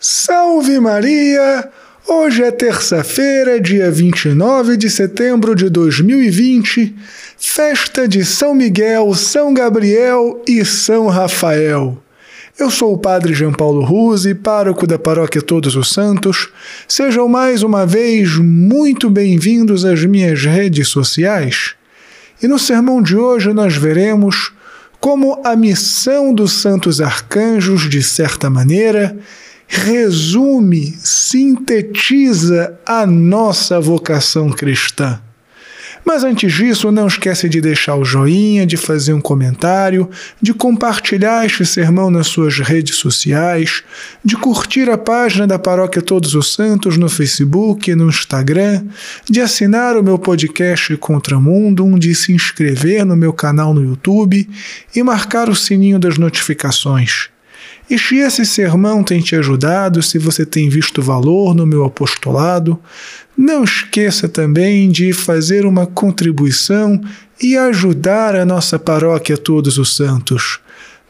Salve Maria! Hoje é terça-feira, dia 29 de setembro de 2020, festa de São Miguel, São Gabriel e São Rafael. Eu sou o Padre João Paulo Ruse, pároco da Paróquia Todos os Santos. Sejam mais uma vez muito bem-vindos às minhas redes sociais. E no sermão de hoje nós veremos como a missão dos santos arcanjos, de certa maneira, resume, sintetiza a nossa vocação cristã. Mas antes disso, não esquece de deixar o joinha, de fazer um comentário, de compartilhar este sermão nas suas redes sociais, de curtir a página da Paróquia Todos os Santos no Facebook e no Instagram, de assinar o meu podcast Contramundum, de se inscrever no meu canal no YouTube e marcar o sininho das notificações. E se esse sermão tem te ajudado, se você tem visto valor no meu apostolado, não esqueça também de fazer uma contribuição e ajudar a nossa paróquia Todos os Santos.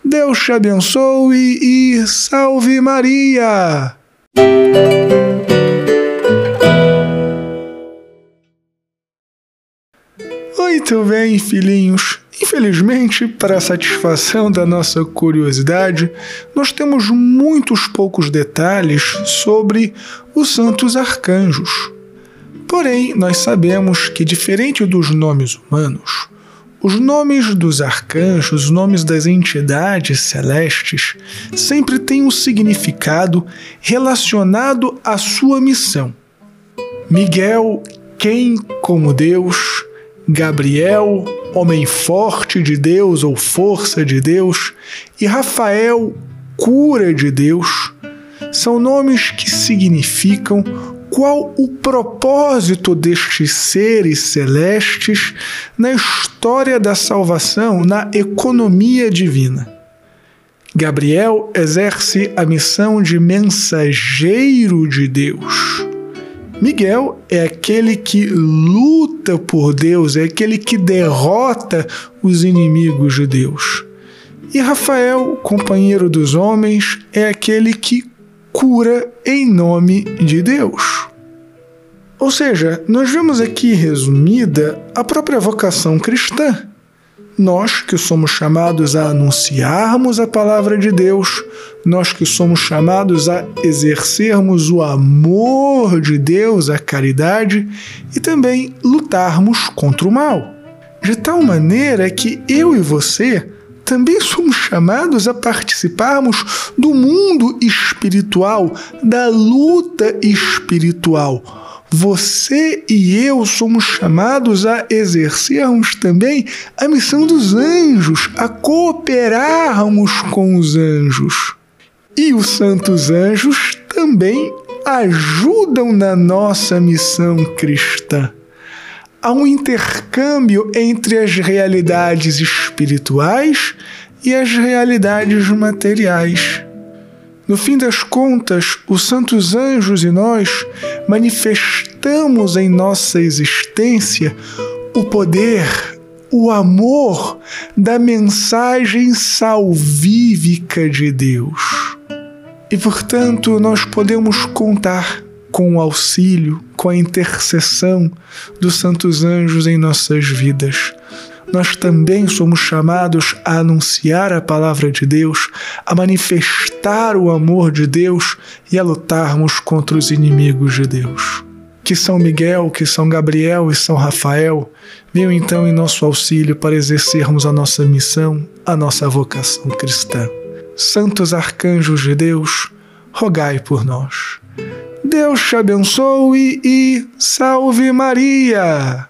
Deus te abençoe e salve Maria! Muito bem, filhinhos. Infelizmente, para a satisfação da nossa curiosidade, nós temos muitos poucos detalhes sobre os santos arcanjos. Porém, nós sabemos que, diferente dos nomes humanos, os nomes dos arcanjos, os nomes das entidades celestes, sempre têm um significado relacionado à sua missão. Miguel, quem como Deus, Gabriel, homem forte de Deus ou força de Deus, e Rafael, cura de Deus, são nomes que significam qual o propósito destes seres celestes na história da salvação, na economia divina. Gabriel exerce a missão de mensageiro de Deus. Miguel é aquele que luta por Deus, é aquele que derrota os inimigos de Deus. E Rafael, companheiro dos homens, é aquele que cura em nome de Deus. Ou seja, nós vemos aqui resumida a própria vocação cristã. Nós que somos chamados a anunciarmos a palavra de Deus, nós que somos chamados a exercermos o amor de Deus, a caridade e também lutarmos contra o mal. De tal maneira que eu e você também somos chamados a participarmos do mundo espiritual, da luta espiritual você e eu somos chamados a exercermos também a missão dos anjos, a cooperarmos com os anjos. E os santos anjos também ajudam na nossa missão cristã. Há um intercâmbio entre as realidades espirituais e as realidades materiais. No fim das contas, os santos anjos e nós manifestamos em nossa existência o poder, o amor da mensagem salvífica de Deus. E, portanto, nós podemos contar com o auxílio, com a intercessão dos santos anjos em nossas vidas nós também somos chamados a anunciar a palavra de Deus, a manifestar o amor de Deus e a lutarmos contra os inimigos de Deus. Que São Miguel, que São Gabriel e São Rafael venham então em nosso auxílio para exercermos a nossa missão, a nossa vocação cristã. Santos arcanjos de Deus, rogai por nós. Deus te abençoe e salve Maria!